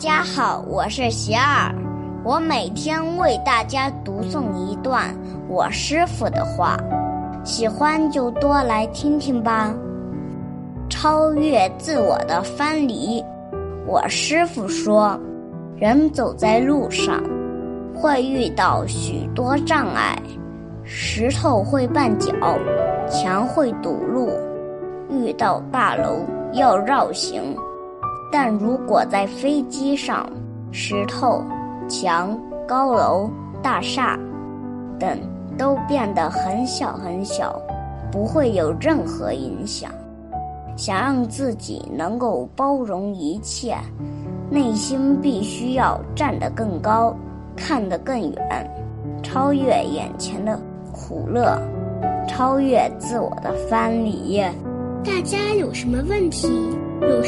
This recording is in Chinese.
大家好，我是邪儿，我每天为大家读诵一段我师傅的话，喜欢就多来听听吧。超越自我的藩篱，我师傅说，人走在路上，会遇到许多障碍，石头会绊脚，墙会堵路，遇到大楼要绕行。但如果在飞机上，石头、墙、高楼、大厦等都变得很小很小，不会有任何影响。想让自己能够包容一切，内心必须要站得更高，看得更远，超越眼前的苦乐，超越自我的藩篱。大家有什么问题？